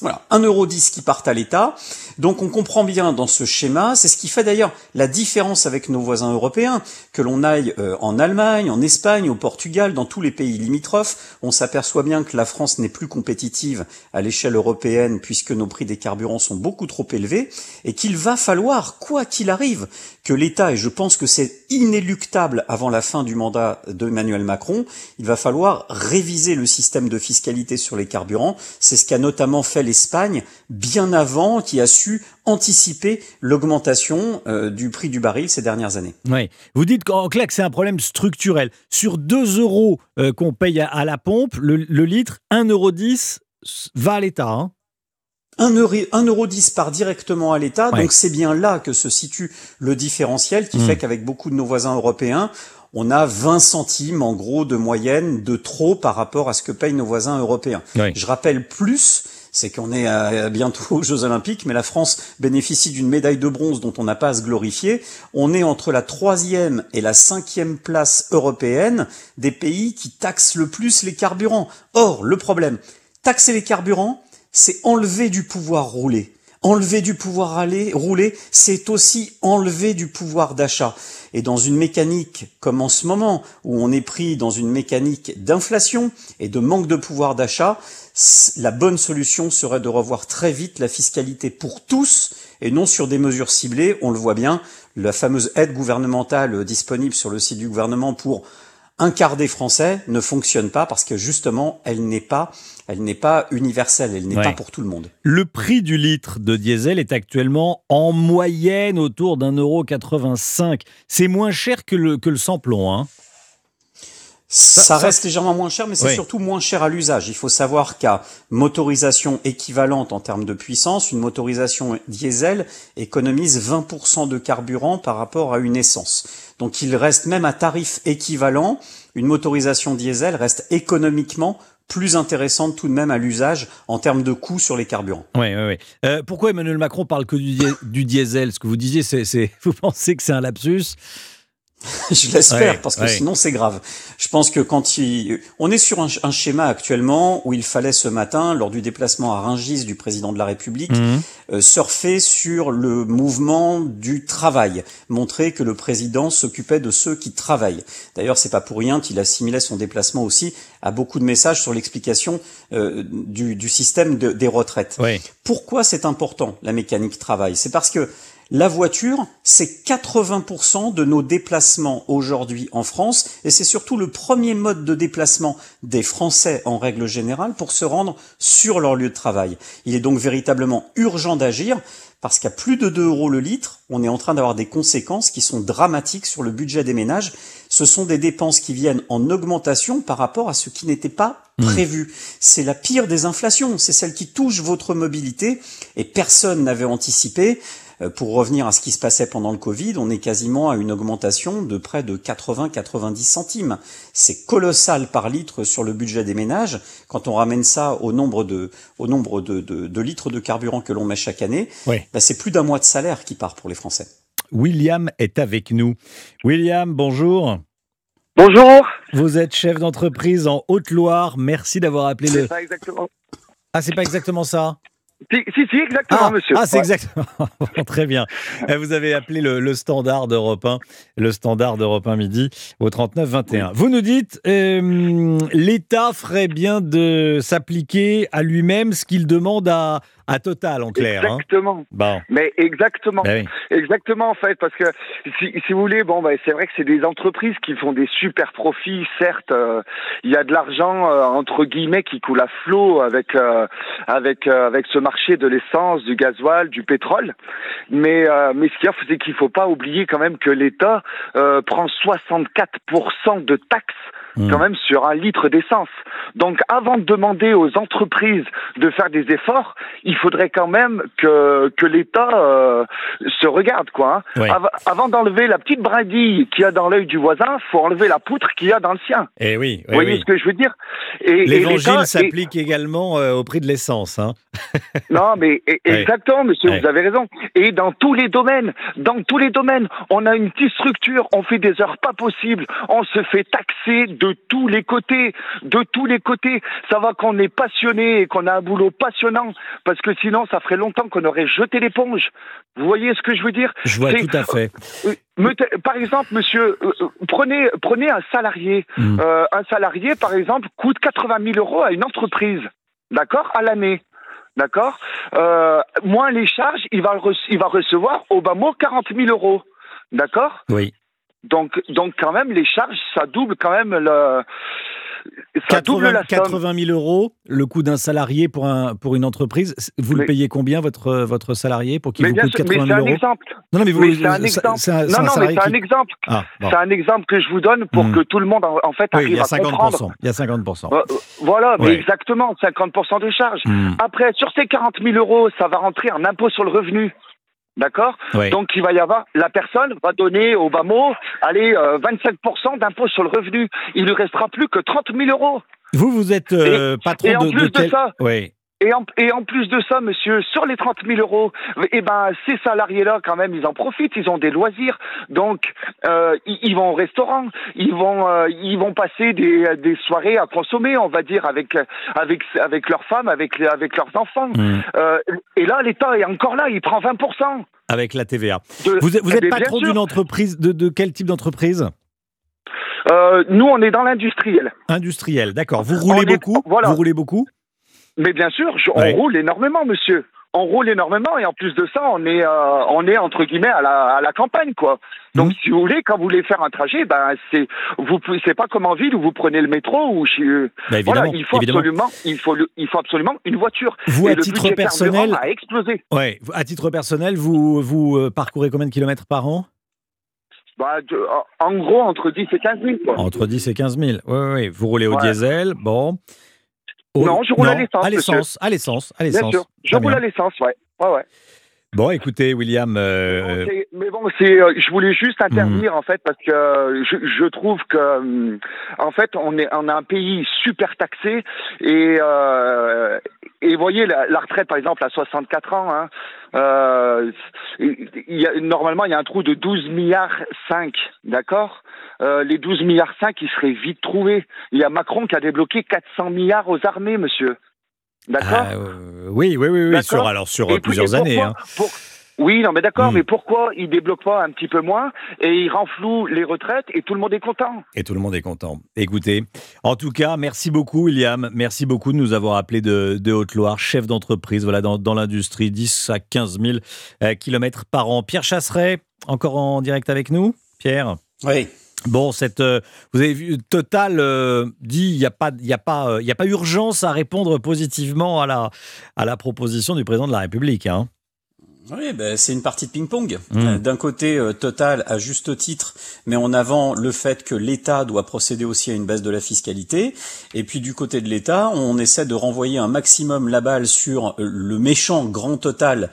Voilà, 1,10€ qui partent à l'État. Donc on comprend bien dans ce schéma, c'est ce qui fait d'ailleurs la différence avec nos voisins européens, que l'on aille euh, en Allemagne, en Espagne, au Portugal, dans tous les pays limitrophes, on s'aperçoit bien que la France n'est plus compétitive à l'échelle européenne puisque nos prix des carburants sont beaucoup trop élevés et qu'il va falloir, quoi qu'il arrive, que l'État, et je pense que c'est inéluctable avant la fin du mandat d'Emmanuel Macron, il va falloir réviser le système de fiscalité sur les carburants. C'est ce qu'a notamment fait l'Espagne bien avant, qui a su anticiper l'augmentation euh, du prix du baril ces dernières années. Oui. Vous dites qu'en clair que c'est un problème structurel. Sur 2 euros euh, qu'on paye à, à la pompe, le, le litre, 1,10 euro va à l'État. hein. 1 euro, 1 euro 10 part directement à l'État, Ouais. donc c'est bien là que se situe le différentiel qui Mm. fait qu'avec beaucoup de nos voisins européens, on a 20 centimes en gros de moyenne de trop par rapport à ce que payent nos voisins européens. Oui. Je rappelle plus, c'est qu'on est à- à bientôt aux Jeux Olympiques, mais la France bénéficie d'une médaille de bronze dont on n'a pas à se glorifier. On est entre la troisième et la cinquième place européenne des pays qui taxent le plus les carburants. Or, le problème, taxer les carburants, c'est enlever du pouvoir rouler. Enlever du pouvoir aller, rouler, c'est aussi enlever du pouvoir d'achat. Et dans une mécanique comme en ce moment, où on est pris dans une mécanique d'inflation et de manque de pouvoir d'achat, la bonne solution serait de revoir très vite la fiscalité pour tous et non sur des mesures ciblées. On le voit bien, la fameuse aide gouvernementale disponible sur le site du gouvernement pour un quart des Français ne fonctionne pas parce que justement, elle n'est pas, elle n'est pas universelle, elle n'est pas pour tout le monde. Le prix du litre de diesel est actuellement en moyenne autour d'un euro 85. C'est moins cher que le, que le samplon, hein ça, reste légèrement moins cher, mais c'est surtout moins cher à l'usage. Il faut savoir qu'à motorisation équivalente en termes de puissance, une motorisation diesel économise 20% de carburant par rapport à une essence. Donc il reste même à tarif équivalent, une motorisation diesel reste économiquement plus intéressante tout de même à l'usage en termes de coûts sur les carburants. Oui, oui, oui. Euh, pourquoi Emmanuel Macron parle que du, du diesel? Ce que vous disiez, c'est, vous pensez que c'est un lapsus? je l'espère, parce que sinon c'est grave. Je pense que quand il... On est sur un, schéma actuellement où il fallait ce matin, lors du déplacement à Rungis du président de la République, mhm. euh, surfer sur le mouvement du travail, montrer que le président s'occupait de ceux qui travaillent. D'ailleurs, c'est pas pour rien qu'il assimilait son déplacement aussi à beaucoup de messages sur l'explication euh, du, du, système de, des retraites. Pourquoi c'est important, la mécanique travail? C'est parce que la voiture, c'est 80% de nos déplacements aujourd'hui en France et c'est surtout le premier mode de déplacement des Français en règle générale pour se rendre sur leur lieu de travail. Il est donc véritablement urgent d'agir parce qu'à plus de 2 euros le litre, on est en train d'avoir des conséquences qui sont dramatiques sur le budget des ménages. Ce sont des dépenses qui viennent en augmentation par rapport à ce qui n'était pas mmh. prévu. C'est la pire des inflations, c'est celle qui touche votre mobilité et personne n'avait anticipé pour revenir à ce qui se passait pendant le Covid, on est quasiment à une augmentation de près de 80-90 centimes. C'est colossal par litre sur le budget des ménages. Quand on ramène ça au nombre de, au nombre de, de, litres de carburant que l'on met chaque année, bah, c'est plus d'un mois de salaire qui part pour les Français. William est avec nous. William, bonjour. Bonjour. Vous êtes chef d'entreprise en Haute-Loire. Merci d'avoir appelé le. Pas exactement. Ah, c'est pas exactement ça? Si, si, exactement, ah, monsieur. Ah, c'est exactement. Très bien. Euh, vous avez appelé le, standard d'Europe 1, le standard d'Europe 1 midi au 39-21. Vous nous dites, euh, l'État ferait bien de s'appliquer à lui-même ce qu'il demande à, à Total, en clair. Hein. Exactement. bon. Mais exactement. Ben exactement, en fait, parce que si, si vous voulez, bon, ben, c'est vrai que c'est des entreprises qui font des super profits. Certes, euh, il y a de l'argent euh, entre guillemets qui coule à flot avec euh, avec avec ce marché de l'essence, du gasoil, du pétrole. Mais mais ce qu'il y a, c'est qu'il faut pas oublier quand même que l'État prend 64% de taxes Hmm. quand même sur un litre d'essence. Donc avant de demander aux entreprises de faire des efforts, il faudrait quand même que, que l'État euh, se regarde quoi. Hein. avant d'enlever la petite brindille qu'il y a dans l'œil du voisin, faut enlever la poutre qu'il y a dans le sien. Et eh oui, Vous voyez ce que je veux dire? L'évangile s'applique également euh, au prix de l'essence. Hein. non, mais exactement, monsieur, vous avez raison. Et dans tous les domaines, dans tous les domaines, on a une petite structure, on fait des heures pas possibles, on se fait taxer de tous les côtés, de tous les côtés. Ça va qu'on est passionné et qu'on a un boulot passionnant, parce que sinon, ça ferait longtemps qu'on aurait jeté l'éponge. Vous voyez ce que je veux dire? Je vois tout à fait. Euh, par exemple, monsieur, euh, euh, prenez, prenez un salarié. Hmm. un salarié, par exemple, coûte 80 000 euros à une entreprise, d'accord, à l'année. D'accord? Moins les charges, il va, il va recevoir au bas mot 40 000 euros. D'accord? Oui. Donc, donc quand même, les charges, ça double quand même le. Ça 80, double la 80 000 euros, le coût d'un salarié pour, un, pour une entreprise. Vous le payez combien, votre, votre salarié, pour qu'il vous coûte 80 000 euros? exemple. Non, non, mais, c'est un exemple. non, non, mais c'est un exemple. Ah, c'est un exemple que je vous donne pour hmm. que tout le monde, en, fait, arrive oui, il y a 50%, à comprendre. Il y a 50%. voilà, mais exactement, 50% de charges. Hmm. Après, sur ces 40 000 euros, ça va rentrer en impôt sur le revenu. D'accord Donc il va y avoir, la personne va donner au bas mot, allez, 25% euh, d'impôt sur le revenu. Il lui restera plus que 30 000 euros. Vous, vous êtes euh, patron et en plus de, ça, oui. Et en, et en, plus de ça, monsieur, sur les 30 000 euros, eh ben, ces salariés-là, quand même, ils en profitent, ils ont des loisirs. Donc, euh, ils, vont au restaurant, ils vont, euh, ils vont passer des, des, soirées à consommer, on va dire, avec, avec, avec leurs femmes, avec, avec leurs enfants. Mmh. Euh, et là, l'État est encore là, il prend 20% Avec la TVA. vous, vous eh êtes patron d'une entreprise, de, de quel type d'entreprise? Euh, nous, on est dans l'industriel. Industriel, d'accord. Vous roulez beaucoup? Vous roulez beaucoup? Mais bien sûr, on roule énormément, monsieur. on roule énormément et en plus de ça, on est, euh, on est entre guillemets à la, à la campagne, quoi. Donc, mhm. si vous voulez, quand vous voulez faire un trajet, ben c'est vous c'est pas comme en ville où vous prenez le métro ou chez, bah, voilà, il faut absolument, il faut il faut absolument une voiture. Vous à titre personnel, a explosé. Ouais, à titre personnel, vous vous euh, parcourez combien de kilomètres par an? Bah, en gros, entre 10 et 15 000. Quoi. Entre 10 et 15 000. Oui, oui. Vous roulez au diesel, bon. Non, je roule à l'essence. À l'essence, à l'essence, à l'essence. Bien sûr, je roule à l'essence, ouais. ouais, ouais. Bon, écoutez, William. Euh... Mais bon, c'est. Euh, je voulais juste intervenir hmm. en fait parce que je, je trouve que euh, en fait on est on a un pays super taxé et euh, et voyez la, la, retraite par exemple à 64 ans. Hein, euh, il y a, normalement il y a un trou de 12 milliards 5, d'accord? Euh, les 12 milliards 5, ils seraient vite trouvés. Il y a Macron qui a débloqué 400 milliards aux armées, monsieur. D'accord? Ah, Oui, oui, oui, oui sur, alors sur plusieurs années. Hein. Oui, non, mais d'accord, hmm. mais pourquoi il débloque pas un petit peu moins et il renfloue les retraites et tout le monde est content? Et tout le monde est content. Écoutez, en tout cas, merci beaucoup, William. Merci beaucoup de nous avoir appelé de, Haute-Loire, chef d'entreprise voilà, dans, dans l'industrie, 10 à 15 000 euh, kilomètres par an. Pierre Chasseret, encore en direct avec nous? Pierre? Oui. Bon, cette, euh, vous avez vu, Total euh, dit il n'y a, pas, y a, pas, euh, a pas urgence à répondre positivement à la, à la proposition du président de la République. Hein. Oui, ben, c'est une partie de ping-pong. Mmh. Euh, d'un côté, euh, Total, à juste titre, met en avant le fait que l'État doit procéder aussi à une baisse de la fiscalité. Et puis du côté de l'État, on essaie de renvoyer un maximum la balle sur euh, le méchant grand Total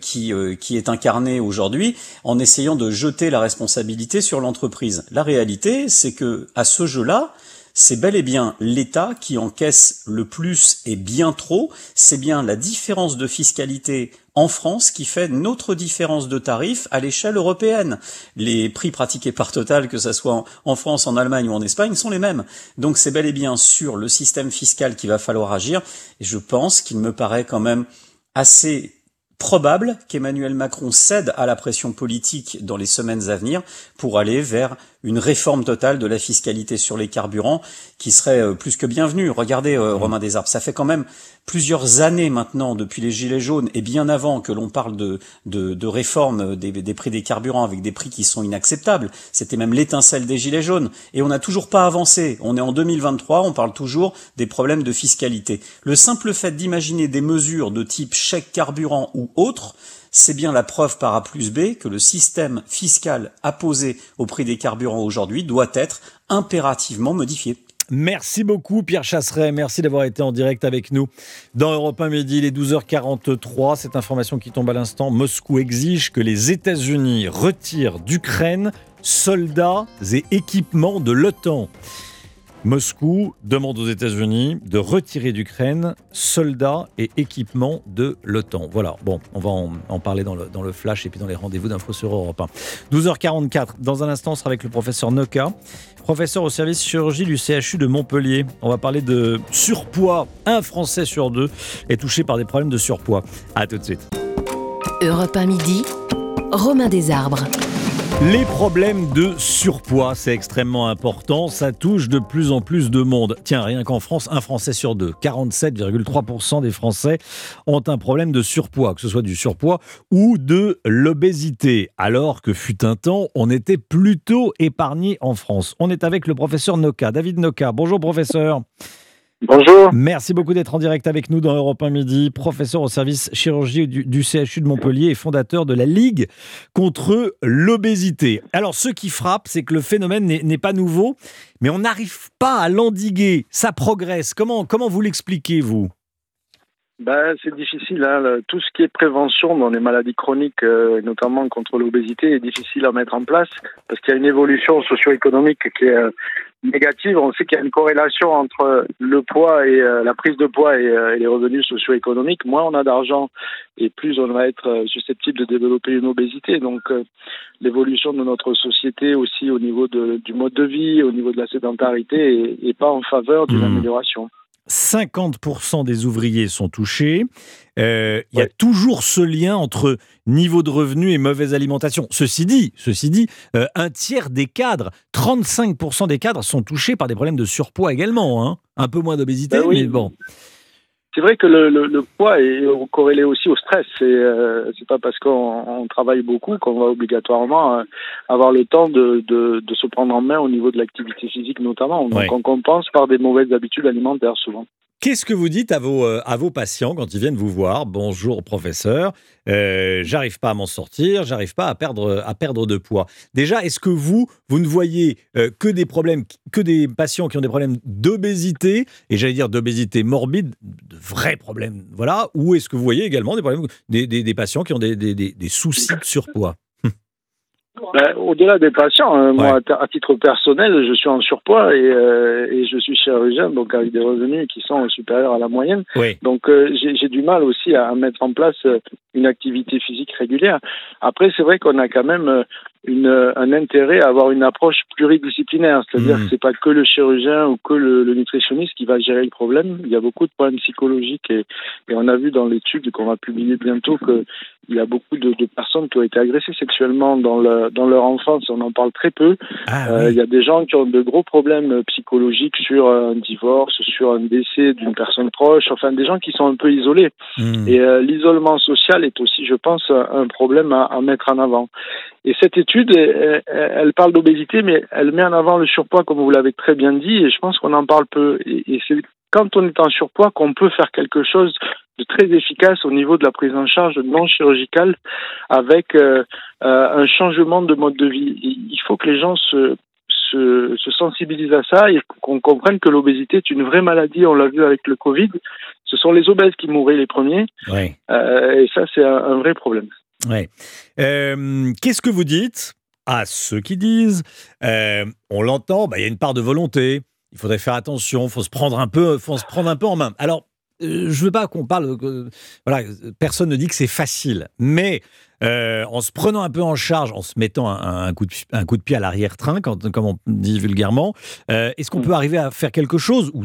qui, qui est incarné aujourd'hui, en essayant de jeter la responsabilité sur l'entreprise. La réalité, c'est que à ce jeu-là, c'est bel et bien l'État qui encaisse le plus et bien trop, c'est bien la différence de fiscalité en France qui fait notre différence de tarifs à l'échelle européenne. Les prix pratiqués par Total, que ce soit en France, en Allemagne ou en Espagne, sont les mêmes. Donc c'est bel et bien sur le système fiscal qu'il va falloir agir. Et je pense qu'il me paraît quand même assez probable qu'Emmanuel Macron cède à la pression politique dans les semaines à venir pour aller vers une réforme totale de la fiscalité sur les carburants qui serait euh, plus que bienvenue. Regardez, euh, mmh. Romain Desarbes, ça fait quand même plusieurs années maintenant, depuis les Gilets jaunes et bien avant que l'on parle de, de, de réforme des, des, prix des carburants avec des prix qui sont inacceptables. C'était même l'étincelle des Gilets jaunes. Et on n'a toujours pas avancé. On est en 2023, on parle toujours des problèmes de fiscalité. Le simple fait d'imaginer des mesures de type chèque carburant ou autre, c'est bien la preuve par A plus B que le système fiscal apposé au prix des carburants aujourd'hui doit être impérativement modifié. Merci beaucoup Pierre Chasseret, merci d'avoir été en direct avec nous dans Europe 1 Midi, les 12h43. Cette information qui tombe à l'instant, Moscou exige que les États-Unis retirent d'Ukraine soldats et équipements de l'OTAN. Moscou demande aux États-Unis de retirer d'Ukraine soldats et équipements de l'OTAN. Voilà, bon, on va en, parler dans le, dans le, flash et puis dans les rendez-vous d'infos sur Europe 1. 12h44, dans un instant, on sera avec le professeur Noka, professeur au service chirurgie du CHU de Montpellier. On va parler de surpoids. Un Français sur deux est touché par des problèmes de surpoids. A tout de suite. Europe 1 midi, Romain Desarbres. Les problèmes de surpoids, c'est extrêmement important. Ça touche de plus en plus de monde. Tiens, rien qu'en France, un Français sur deux, 47,3% des Français ont un problème de surpoids, que ce soit du surpoids ou de l'obésité. Alors que fut un temps, on était plutôt épargné en France. On est avec le professeur Noka, David Noka. Bonjour professeur. Bonjour. Merci beaucoup d'être en direct avec nous dans Europe 1 Midi. Professeur au service chirurgie du, CHU de Montpellier et fondateur de la Ligue contre l'obésité. Alors, ce qui frappe, c'est que le phénomène n'est pas nouveau, mais on n'arrive pas à l'endiguer. Ça progresse. Comment, comment vous l'expliquez, vous? Ben, c'est difficile. Hein. Tout ce qui est prévention dans les maladies chroniques, euh, notamment contre l'obésité, est difficile à mettre en place parce qu'il y a une évolution socio-économique qui est euh, négative. On sait qu'il y a une corrélation entre le poids et euh, la prise de poids et, les revenus socio-économiques. Moins on a d'argent et plus on va être susceptible de développer une obésité. Donc, l'évolution de notre société aussi au niveau de, du mode de vie, au niveau de la sédentarité, est, pas en faveur d'une mmh. amélioration. 50% des ouvriers sont touchés. Euh, il y a toujours ce lien entre niveau de revenu et mauvaise alimentation. Ceci dit, ceci dit euh, un tiers des cadres, 35% des cadres sont touchés par des problèmes de surpoids également. Hein. Un peu moins d'obésité, ben mais bon. C'est vrai que le, le, poids est corrélé aussi au stress. C'est euh, c'est pas parce qu'on travaille beaucoup qu'on va obligatoirement euh, avoir le temps de, de, de, se prendre en main au niveau de l'activité physique notamment. Donc on compense par des mauvaises habitudes alimentaires souvent. Qu'est-ce que vous dites à vos, euh, à vos patients quand ils viennent vous voir? Bonjour professeur, euh, j'arrive pas à m'en sortir, j'arrive pas à perdre, à perdre de poids. Déjà, est-ce que vous, vous ne voyez euh, que des problèmes, que des patients qui ont des problèmes d'obésité, et j'allais dire d'obésité morbide, de vrais problèmes, voilà, ou est-ce que vous voyez également des problèmes, des, des, des patients qui ont des, des soucis de surpoids? Ben, Au-delà des patients, hein, moi, à titre personnel, je suis en surpoids et, euh, et, je suis chirurgien, donc avec des revenus qui sont supérieurs à la moyenne. Donc euh, j'ai du mal aussi à, mettre en place euh, une activité physique régulière. Après, c'est vrai qu'on a quand même une, un intérêt à avoir une approche pluridisciplinaire, c'est-à-dire mmh. que c'est pas que le chirurgien ou que le, le, nutritionniste qui va gérer le problème. Il y a beaucoup de problèmes psychologiques et, et on a vu dans l'étude qu'on va publier bientôt que il y a beaucoup de, de, personnes qui ont été agressées sexuellement dans, le, dans leur enfance. On en parle très peu. Ah euh, il y a des gens qui ont de gros problèmes psychologiques sur un divorce, sur un décès d'une personne proche. Enfin, des gens qui sont un peu isolés. Mmh. Et euh, l'isolement social est aussi, je pense, un problème à, à mettre en avant. Et cette étude, elle, parle d'obésité, mais elle met en avant le surpoids, comme vous l'avez très bien dit, et je pense qu'on en parle peu. Et, c'est quand on est en surpoids qu'on peut faire quelque chose de très efficace au niveau de la prise en charge non chirurgicale avec euh, euh, un changement de mode de vie. Il faut que les gens se, se, sensibilisent à ça et qu'on comprenne que l'obésité est une vraie maladie. On l'a vu avec le Covid. Ce sont les obèses qui mouraient les premiers. Euh, et ça, c'est un vrai problème. Ouais. Euh, qu'est-ce que vous dites à ceux qui disent euh, on l'entend, bah, il y a une part de volonté, il faudrait faire attention, il faut se prendre un peu, faut se prendre un peu en main. Alors, euh, je veux pas qu'on parle, voilà, personne ne dit que c'est facile, mais en se prenant un peu en charge, en se mettant un, coup, de, un coup de pied à l'arrière-train, comme on dit vulgairement, est-ce qu'on mm. peut arriver à faire quelque chose ou,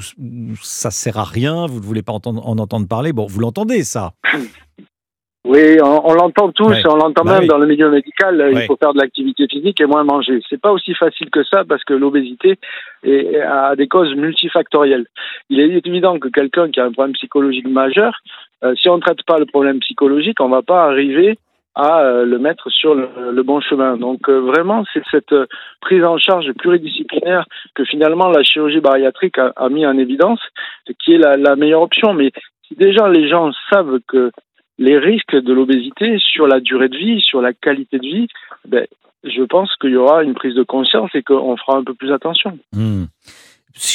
ça sert à rien Vous ne voulez pas entendre, en entendre parler? Bon, vous l'entendez ça Oui, on, l'entend tous, on l'entend bah même dans le milieu médical. Il faut faire de l'activité physique et moins manger. C'est pas aussi facile que ça parce que l'obésité a des causes multifactorielles. Il est évident que quelqu'un qui a un problème psychologique majeur, euh, si on ne traite pas le problème psychologique, on va pas arriver à euh, le mettre sur le, bon chemin. Donc euh, vraiment, c'est cette prise en charge pluridisciplinaire que finalement la chirurgie bariatrique a, mis en évidence, qui est la, la meilleure option. Mais si déjà les gens savent que les risques de l'obésité sur la durée de vie, sur la qualité de vie, ben, je pense qu'il y aura une prise de conscience et qu'on fera un peu plus attention. Hmm.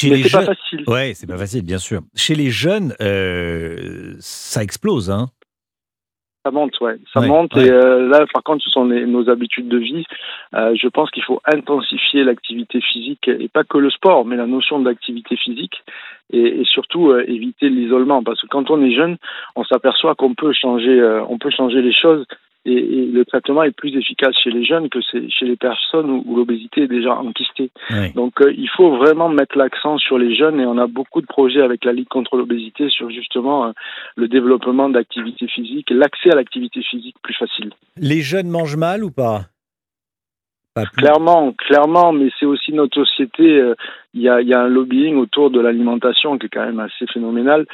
Mais c'est pas facile. Ouais, c'est pas facile, bien sûr. Chez les jeunes, euh, ça explose, hein ça monte, ouais. Ça monte. Et euh, là, par contre, ce sont nos habitudes de vie. Euh, je pense qu'il faut intensifier l'activité physique et pas que le sport, mais la notion d'activité physique et, et surtout euh, éviter l'isolement. Parce que quand on est jeune, on s'aperçoit qu'on peut changer, on peut changer les choses et, le traitement est plus efficace chez les jeunes que chez les personnes où, l'obésité est déjà enquistée. Donc euh, il faut vraiment mettre l'accent sur les jeunes et on a beaucoup de projets avec la Ligue contre l'obésité sur justement euh, le développement d'activité physique, l'accès à l'activité physique plus facile. Les jeunes mangent mal ou pas? Clairement, clairement, mais c'est aussi notre société. Euh, il y, a, y, a, un lobbying autour de l'alimentation qui est quand même assez phénoménal.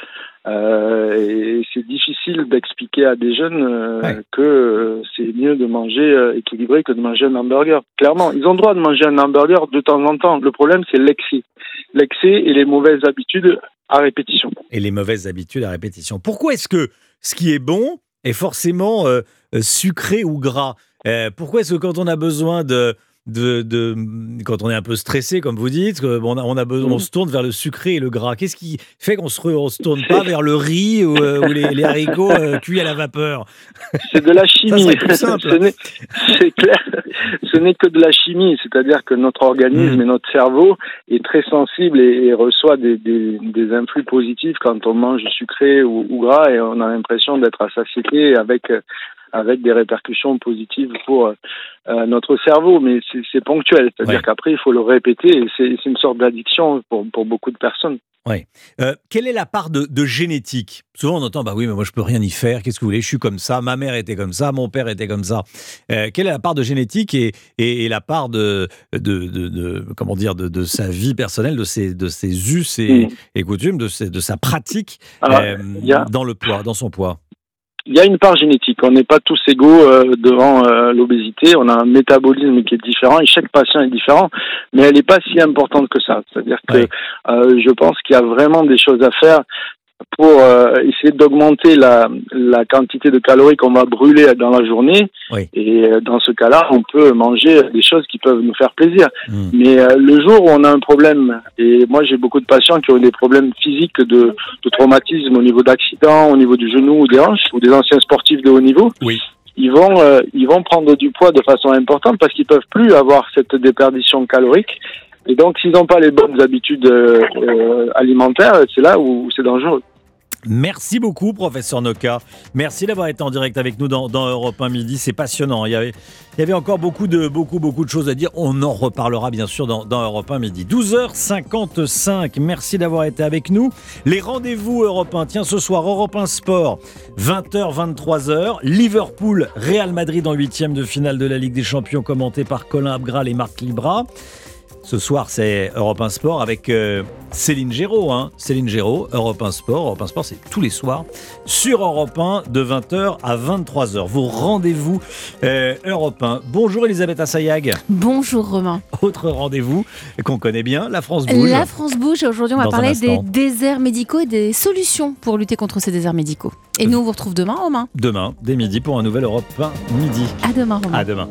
Euh, et c'est difficile d'expliquer à des jeunes euh, que c'est mieux de manger équilibré que de manger un hamburger. Clairement, ils ont le droit de manger un hamburger de temps en temps. Le problème, c'est l'excès. L'excès et les mauvaises habitudes à répétition. Et les mauvaises habitudes à répétition. Pourquoi est-ce que ce qui est bon est forcément sucré ou gras? Pourquoi est-ce que quand on a besoin de de, quand on est un peu stressé, comme vous dites, on, a, on, a besoin, on mm. se tourne vers le sucré et le gras. Qu'est-ce qui fait qu'on se, se tourne pas vers le riz ou, euh, les, haricots euh, cuits à la vapeur? C'est de la chimie. C'est clair. Ce n'est que de la chimie, c'est-à-dire que notre organisme mm. et notre cerveau est très sensible et, reçoit des, des, influx positifs quand on mange sucré ou, ou, gras et on a l'impression d'être à satiété avec avec des répercussions positives pour notre cerveau, mais c'est ponctuel. C'est-à-dire qu'après, il faut le répéter et c'est une sorte d'addiction pour, pour beaucoup de personnes. Oui. Euh, quelle est la part de, génétique? Souvent on entend bah oui mais moi je peux rien y faire. Qu'est-ce que vous voulez? Je suis comme ça. Ma mère était comme ça. Mon père était comme ça. Euh, quelle est la part de génétique et, et, la part de, de, comment dire de, sa vie personnelle, de ses de ses us et, mm. coutumes, de, de sa pratique euh, dans le poids, dans son poids? Il y a une part génétique. On n'est pas tous égaux euh, devant euh, l'obésité. On a un métabolisme qui est différent et chaque patient est différent, mais elle n'est pas si importante que ça. C'est-à-dire que euh, je pense qu'il y a vraiment des choses à faire pour euh, essayer d'augmenter la, la quantité de calories qu'on va brûler dans la journée. Et euh, dans ce cas-là, on peut manger des choses qui peuvent nous faire plaisir. Hmm. Mais euh, le jour où on a un problème, et moi j'ai beaucoup de patients qui ont des problèmes physiques de, de traumatisme au niveau d'accidents, au niveau du genou ou des hanches, ou des anciens sportifs de haut niveau. Oui. Ils vont, ils vont prendre du poids de façon importante parce qu'ils peuvent plus avoir cette déperdition calorique et donc, s'ils n'ont pas les bonnes habitudes euh, alimentaires, c'est là où c'est dangereux. Merci beaucoup, professeur Noka. Merci d'avoir été en direct avec nous dans, Europe 1 Midi. C'est passionnant. Il y, avait, il y avait encore beaucoup de, beaucoup, beaucoup de choses à dire. On en reparlera bien sûr dans, dans Europe 1 Midi. 12h55. Merci d'avoir été avec nous. Les rendez-vous Europe 1. Tiens, ce soir, Europe 1 Sport, 20h, 23h. Liverpool, Real Madrid en huitième de finale de la Ligue des Champions, commenté par Colin Abgral et Marc Libra. Ce soir, c'est Europe 1 Sport avec euh, Céline Géraud. Hein. Céline Géraud, Europe 1 Sport. Europe 1 Sport, c'est tous les soirs sur Europe 1 de 20h à 23h. Vos rendez-vous euh, Europe 1. Bonjour Elisabeth Assayag. Bonjour Romain. Autre rendez-vous qu'on connaît bien, la France bouge. La France bouge et aujourd'hui on va parler des déserts médicaux et des solutions pour lutter contre ces déserts médicaux. Et nous on vous retrouve demain Romain. Demain, dès midi pour un nouvel Europe 1 midi. À demain Romain. À demain.